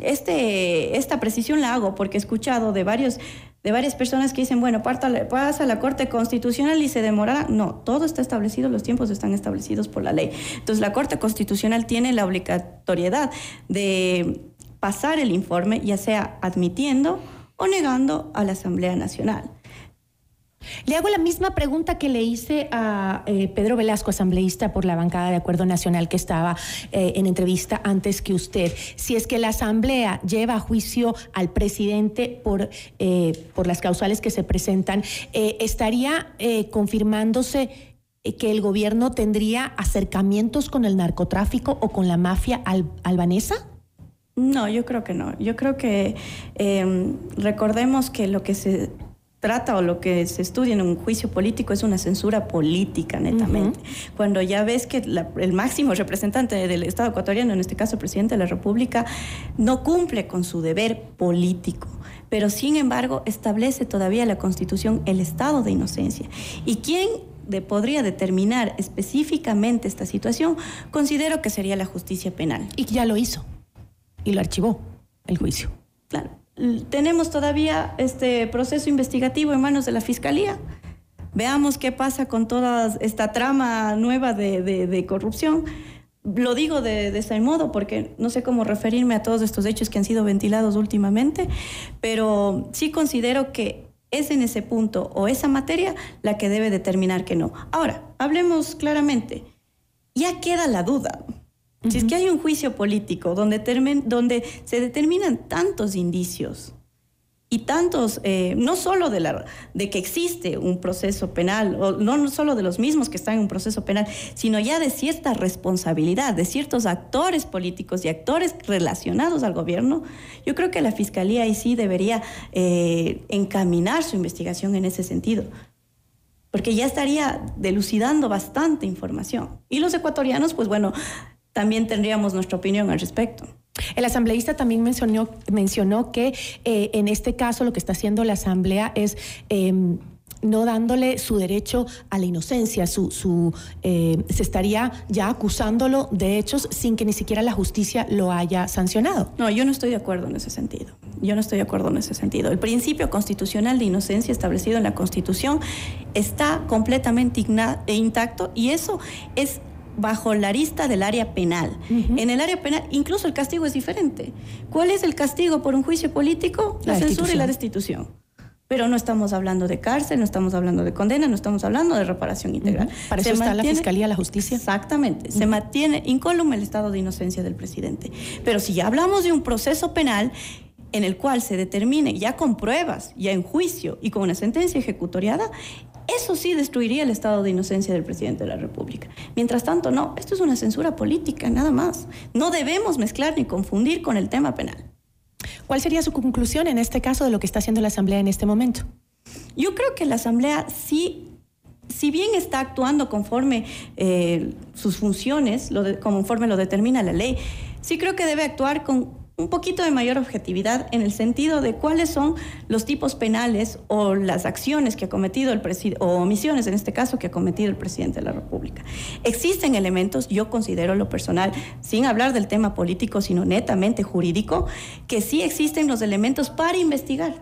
este, esta precisión la hago porque he escuchado de varios de varias personas que dicen, bueno, pasa a la Corte Constitucional y se demorará. No, todo está establecido, los tiempos están establecidos por la ley. Entonces, la Corte Constitucional tiene la obligatoriedad de pasar el informe, ya sea admitiendo o negando a la Asamblea Nacional. Le hago la misma pregunta que le hice a eh, Pedro Velasco, asambleísta por la bancada de Acuerdo Nacional que estaba eh, en entrevista antes que usted. Si es que la Asamblea lleva a juicio al presidente por, eh, por las causales que se presentan, ¿estaría confirmándose que el gobierno tendría acercamientos con el narcotráfico o con la mafia albanesa? No, yo creo que no. Yo creo que recordemos que lo que se trata o lo que se estudia en un juicio político es una censura política, netamente. Cuando ya ves que la- el máximo representante del Estado ecuatoriano, en este caso el presidente de la República, no cumple con su deber político. Pero sin embargo, establece todavía la Constitución el estado de inocencia. ¿Y quién de- podría determinar específicamente esta situación? Considero que sería la justicia penal. Y ya lo hizo. Y lo archivó el juicio. Claro. Tenemos todavía este proceso investigativo en manos de la Fiscalía. Veamos qué pasa con toda esta trama nueva de, de- de corrupción. Lo digo de, de ese modo porque no sé cómo referirme a todos estos hechos que han sido ventilados últimamente, pero sí considero que es en ese punto o esa materia la que debe determinar que no. Ahora, hablemos claramente. Ya queda la duda. Si es que hay un juicio político donde, termen- donde se determinan tantos indicios y tantos, eh, no solo de, la, de que existe un proceso penal, o no, no solo de los mismos que están en un proceso penal, sino ya de cierta responsabilidad de ciertos actores políticos y actores relacionados al gobierno, yo creo que la Fiscalía ahí sí debería eh, encaminar su investigación en ese sentido porque ya estaría delucidando bastante información. Y los ecuatorianos, pues bueno, también tendríamos nuestra opinión al respecto. El asambleísta también mencionó, mencionó que eh, en este caso lo que está haciendo la asamblea es eh, no dándole su derecho a la inocencia, su, su, eh, se estaría ya acusándolo de hechos sin que ni siquiera la justicia lo haya sancionado. No, yo no estoy de acuerdo en ese sentido. Yo no estoy de acuerdo en ese sentido. El principio constitucional de inocencia establecido en la Constitución está completamente e intacto y eso es bajo la arista del área penal. En el área penal incluso el castigo es diferente. ¿Cuál es el castigo por un juicio político? La, La censura y la destitución. Pero no estamos hablando de cárcel, no estamos hablando de condena, no estamos hablando de reparación integral. Para Se eso está la Fiscalía, la Justicia. Exactamente. Se mantiene incólume el estado de inocencia del presidente. Pero si ya hablamos de un proceso penal en el cual se determine ya con pruebas, ya en juicio y con una sentencia ejecutoriada, eso sí destruiría el estado de inocencia del presidente de la República. Mientras tanto, no, esto es una censura política, nada más. No debemos mezclar ni confundir con el tema penal. ¿Cuál sería su conclusión en este caso de lo que está haciendo la asamblea en este momento? Yo creo que la Asamblea sí, si bien está actuando conforme eh, sus funciones, lo de- conforme lo determina la ley, sí creo que debe actuar con un poquito de mayor objetividad en el sentido de cuáles son los tipos penales o las acciones que ha cometido el presidente, o omisiones en este caso que ha cometido el presidente de la República. Existen elementos, yo considero lo personal, sin hablar del tema político, sino netamente jurídico, que sí existen los elementos para investigar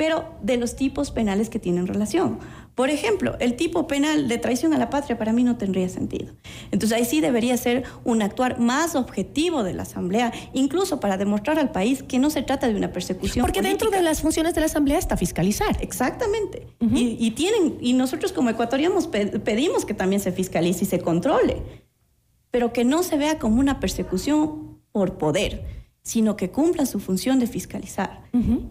pero de los tipos penales que tienen relación. Por ejemplo, el tipo penal de traición a la patria para mí no tendría sentido. Entonces ahí sí debería ser un actuar más objetivo de la Asamblea, incluso para demostrar al país que no se trata de una persecución. Porque dentro de las funciones de la asamblea está fiscalizar. Exactamente. y, y tienen, y nosotros como ecuatorianos pe- pedimos que también se fiscalice y se controle, pero que no se vea como una persecución por poder sino que cumpla su función de fiscalizar.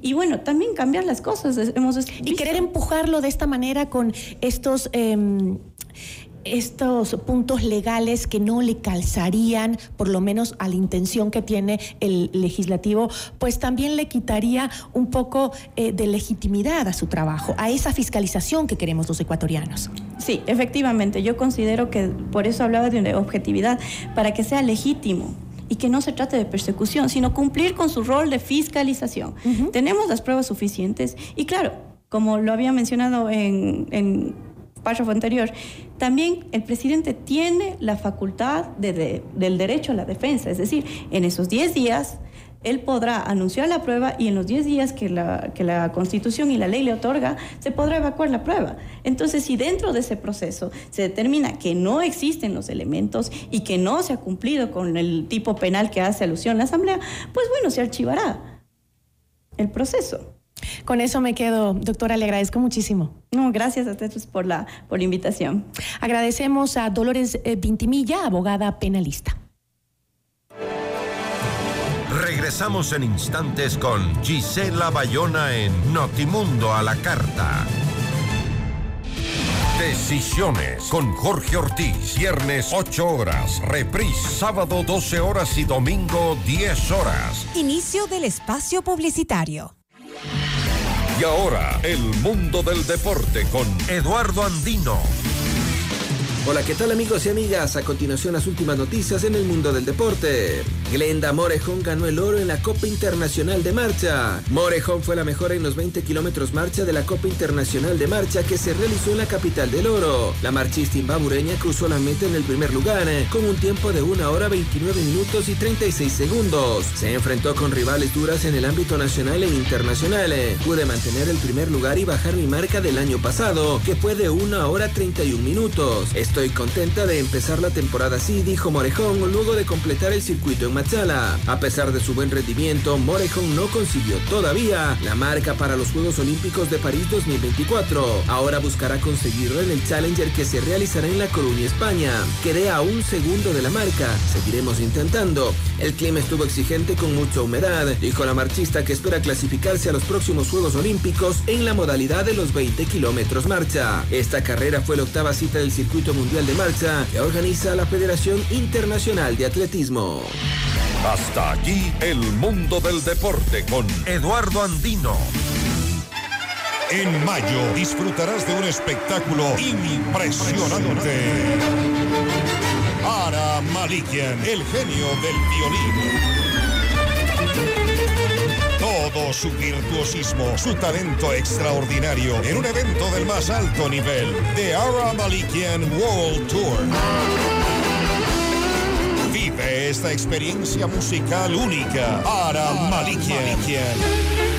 Y bueno, también cambiar las cosas. Hemos Y querer empujarlo de esta manera con estos... em, estos puntos legales que no le calzarían, por lo menos a la intención que tiene el legislativo, pues también le quitaría un poco eh, de legitimidad a su trabajo, a esa fiscalización que queremos los ecuatorianos. Sí, efectivamente. Yo considero que por eso hablaba de una objetividad, para que sea legítimo y que no se trate de persecución, sino cumplir con su rol de fiscalización. Tenemos las pruebas suficientes y claro, como lo había mencionado en, en párrafo anterior, también el presidente tiene la facultad de- de- del derecho a la defensa, es decir, en esos 10 días él podrá anunciar la prueba y en los 10 días que la, que la Constitución y la ley le otorga, se podrá evacuar la prueba. Entonces, si dentro de ese proceso se determina que no existen los elementos y que no se ha cumplido con el tipo penal que hace alusión la Asamblea, pues bueno, se archivará el proceso. Con eso me quedo, doctora, le agradezco muchísimo. No, gracias a ustedes por la, por la invitación. Agradecemos a Dolores eh, Vintimilla, abogada penalista. Regresamos en instantes con Gisela Bayona en Notimundo a la Carta. Decisiones con Jorge Ortiz. Viernes 8 horas. Reprise sábado 12 horas y domingo 10 horas. Inicio del espacio publicitario. Y ahora, el mundo del deporte con Eduardo Andino. Hola, ¿qué tal amigos y amigas? A continuación las últimas noticias en el mundo del deporte. Glenda Morejón ganó el oro en la Copa Internacional de Marcha. Morejón fue la mejor en los 20 kilómetros marcha de la Copa Internacional de Marcha que se realizó en la capital del oro. La marchista imbabureña cruzó la meta en el primer lugar eh, con un tiempo de 1 hora 29 minutos y 36 segundos. Se enfrentó con rivales duras en el ámbito nacional e internacional. eh. Pude mantener el primer lugar y bajar mi marca del año pasado, que fue de 1 hora 31 minutos. Estoy contenta de empezar la temporada así, dijo Morejón luego de completar el circuito en Machala. A pesar de su buen rendimiento, Morejón no consiguió todavía la marca para los Juegos Olímpicos de París 2024. Ahora buscará conseguirlo en el Challenger que se realizará en La Coruña, España. Quedé a un segundo de la marca. Seguiremos intentando. El clima estuvo exigente con mucha humedad, dijo la marchista que espera clasificarse a los próximos Juegos Olímpicos en la modalidad de los 20 kilómetros marcha. Esta carrera fue la octava cita del circuito mundial de marcha que organiza la Federación Internacional de Atletismo. Hasta aquí el mundo del deporte con Eduardo Andino. En mayo disfrutarás de un espectáculo impresionante. Ara Malikian, el genio del violín. Todo su virtuosismo, su talento extraordinario en un evento del más alto nivel, The Ara Malikian World Tour. Vive esta experiencia musical única. Ara Malikian.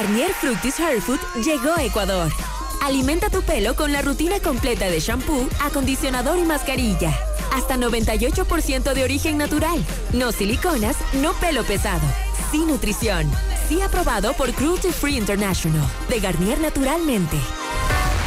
Garnier Fructis Hair Food llegó a Ecuador. Alimenta tu pelo con la rutina completa de shampoo, acondicionador y mascarilla. Hasta 98% de origen natural. No siliconas, no pelo pesado. Sin nutrición. Sí aprobado por Cruelty Free International. De Garnier naturalmente.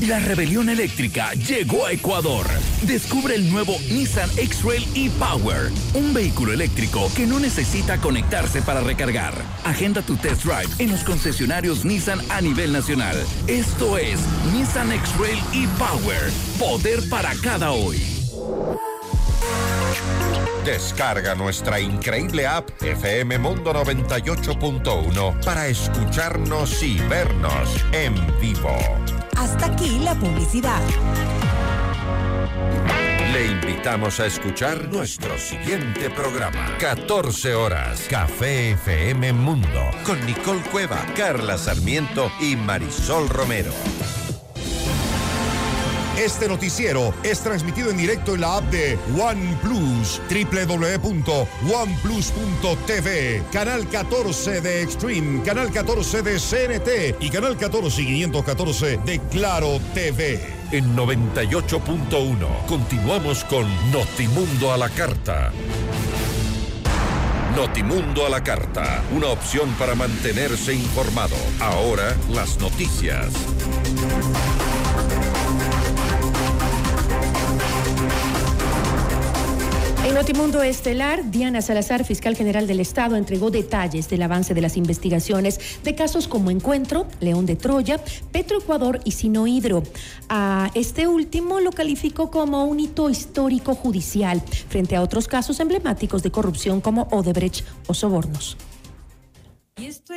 La rebelión eléctrica llegó a Ecuador. Descubre el nuevo Nissan X-Trail e-Power, un vehículo eléctrico que no necesita conectarse para recargar. Agenda tu test drive en los concesionarios Nissan a nivel nacional. Esto es Nissan X-Trail e-Power, poder para cada hoy. Descarga nuestra increíble app FM Mundo 98.1 para escucharnos y vernos en vivo. Hasta aquí la publicidad. Le invitamos a escuchar nuestro siguiente programa. 14 horas. Café FM Mundo. Con Nicole Cueva, Carla Sarmiento y Marisol Romero. Este noticiero es transmitido en directo en la app de OnePlus, www.oneplus.tv, canal 14 de Extreme, canal 14 de CNT y canal 14 y 514 de Claro TV. En 98.1 continuamos con Notimundo a la Carta. Notimundo a la Carta, una opción para mantenerse informado. Ahora las noticias. En Notimundo Estelar, Diana Salazar, fiscal general del Estado, entregó detalles del avance de las investigaciones de casos como Encuentro, León de Troya, Petroecuador y Sinohidro. A este último lo calificó como un hito histórico judicial frente a otros casos emblemáticos de corrupción como Odebrecht o sobornos. Y esto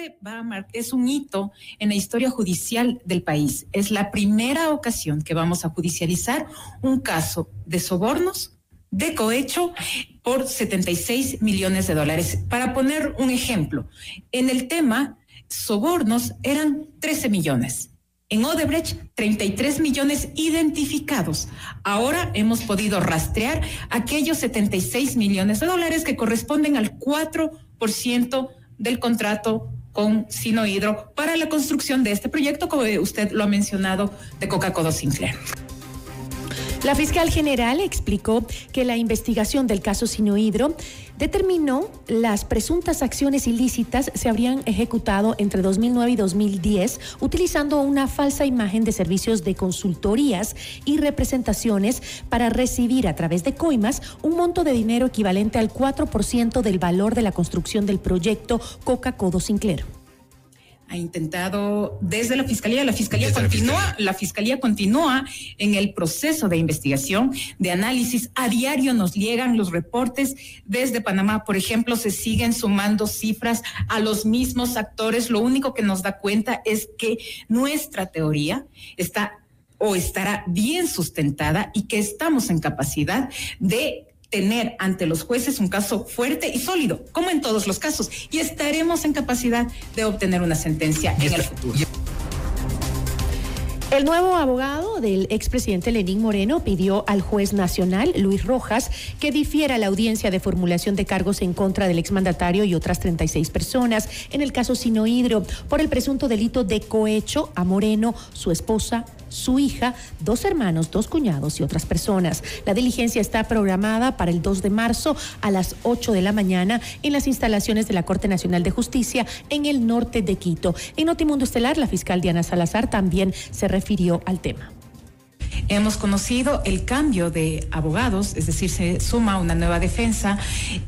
es un hito en la historia judicial del país. Es la primera ocasión que vamos a judicializar un caso de sobornos de cohecho por 76 millones de dólares. Para poner un ejemplo, en el tema sobornos eran 13 millones. En Odebrecht, 33 millones identificados. Ahora hemos podido rastrear aquellos 76 millones de dólares que corresponden al 4% del contrato con Sinohidro para la construcción de este proyecto, como usted lo ha mencionado, de Coca-Cola Sinclair. La fiscal general explicó que la investigación del caso Sinohidro determinó las presuntas acciones ilícitas se habrían ejecutado entre 2009 y 2010 utilizando una falsa imagen de servicios de consultorías y representaciones para recibir a través de coimas un monto de dinero equivalente al 4% del valor de la construcción del proyecto Coca-Codo Sinclair ha intentado desde la fiscalía, la fiscalía continúa, la fiscalía continúa en el proceso de investigación, de análisis. A diario nos llegan los reportes desde Panamá, por ejemplo, se siguen sumando cifras a los mismos actores. Lo único que nos da cuenta es que nuestra teoría está o estará bien sustentada y que estamos en capacidad de tener ante los jueces un caso fuerte y sólido, como en todos los casos, y estaremos en capacidad de obtener una sentencia en el futuro. El nuevo abogado del expresidente Lenín Moreno pidió al juez nacional, Luis Rojas, que difiera la audiencia de formulación de cargos en contra del exmandatario y otras 36 personas en el caso Sinohidro por el presunto delito de cohecho a Moreno, su esposa, su hija, dos hermanos, dos cuñados y otras personas. La diligencia está programada para el 2 de marzo a las 8 de la mañana en las instalaciones de la Corte Nacional de Justicia en el norte de Quito. En Notimundo Estelar, la fiscal Diana Salazar también se refirió al tema. Hemos conocido el cambio de abogados, es decir, se suma una nueva defensa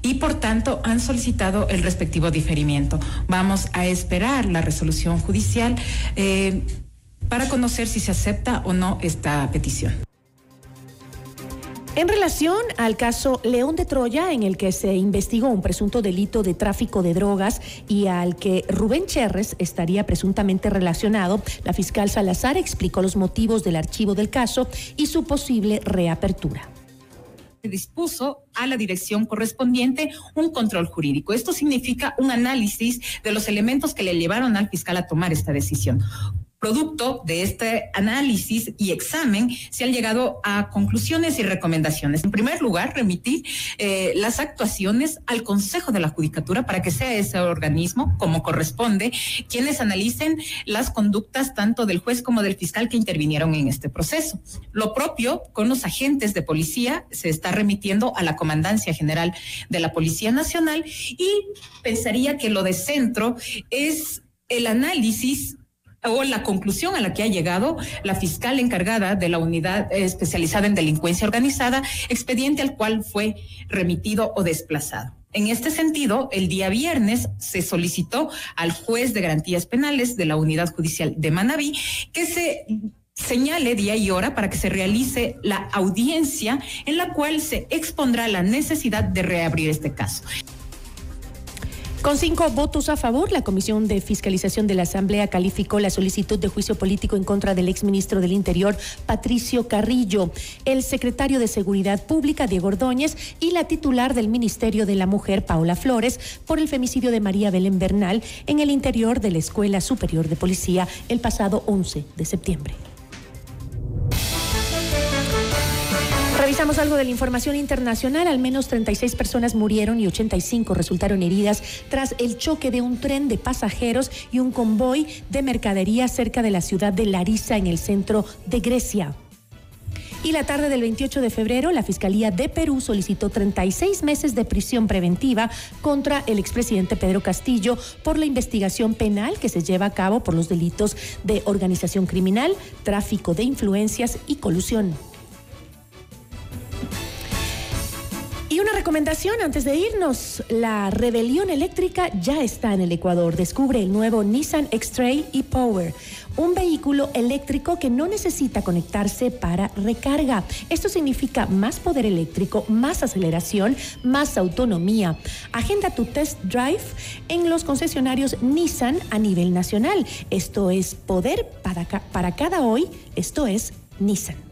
y por tanto han solicitado el respectivo diferimiento. Vamos a esperar la resolución judicial. Eh, para conocer si se acepta o no esta petición. En relación al caso León de Troya, en el que se investigó un presunto delito de tráfico de drogas y al que Rubén Cherres estaría presuntamente relacionado, la fiscal Salazar explicó los motivos del archivo del caso y su posible reapertura dispuso a la dirección correspondiente un control jurídico. Esto significa un análisis de los elementos que le llevaron al fiscal a tomar esta decisión. Producto de este análisis y examen, se han llegado a conclusiones y recomendaciones. En primer lugar, remitir eh, las actuaciones al Consejo de la Judicatura para que sea ese organismo, como corresponde, quienes analicen las conductas tanto del juez como del fiscal que intervinieron en este proceso. Lo propio con los agentes de policía se está remitiendo a la Comandancia General de la Policía Nacional y pensaría que lo de centro es el análisis o la conclusión a la que ha llegado la fiscal encargada de la unidad especializada en delincuencia organizada, expediente al cual fue remitido o desplazado. En este sentido, el día viernes se solicitó al juez de garantías penales de la unidad judicial de Manabí que se señale día y hora para que se realice la audiencia en la cual se expondrá la necesidad de reabrir este caso. Con cinco votos a favor, la Comisión de Fiscalización de la Asamblea calificó la solicitud de juicio político en contra del exministro del Interior, Patricio Carrillo, el secretario de Seguridad Pública, Diego Ordóñez, y la titular del Ministerio de la Mujer, Paola Flores, por el femicidio de María Belén Bernal en el interior de la Escuela Superior de Policía el pasado 11 de septiembre. Revisamos algo de la información internacional. Al menos 36 personas murieron y 85 resultaron heridas tras el choque de un tren de pasajeros y un convoy de mercadería cerca de la ciudad de Larissa, en el centro de Grecia. Y la tarde del 28 de febrero, la Fiscalía de Perú solicitó 36 meses de prisión preventiva contra el expresidente Pedro Castillo por la investigación penal que se lleva a cabo por los delitos de organización criminal, tráfico de influencias y colusión. Y una recomendación antes de irnos, la rebelión eléctrica ya está en el Ecuador. Descubre el nuevo Nissan X-Trail e-Power, un vehículo eléctrico que no necesita conectarse para recarga. Esto significa más poder eléctrico, más aceleración, más autonomía. Agenda tu test drive en los concesionarios Nissan a nivel nacional. Esto es poder para, para cada hoy, esto es Nissan.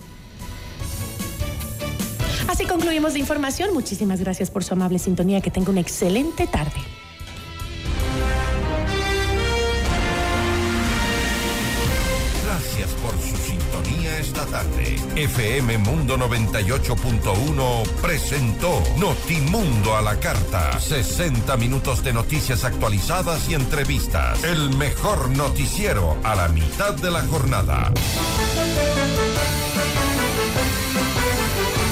Así concluimos la información. Muchísimas gracias por su amable sintonía. Que tenga una excelente tarde. Gracias por su sintonía esta tarde. FM Mundo 98.1 presentó Notimundo a la carta. 60 minutos de noticias actualizadas y entrevistas. El mejor noticiero a la mitad de la jornada.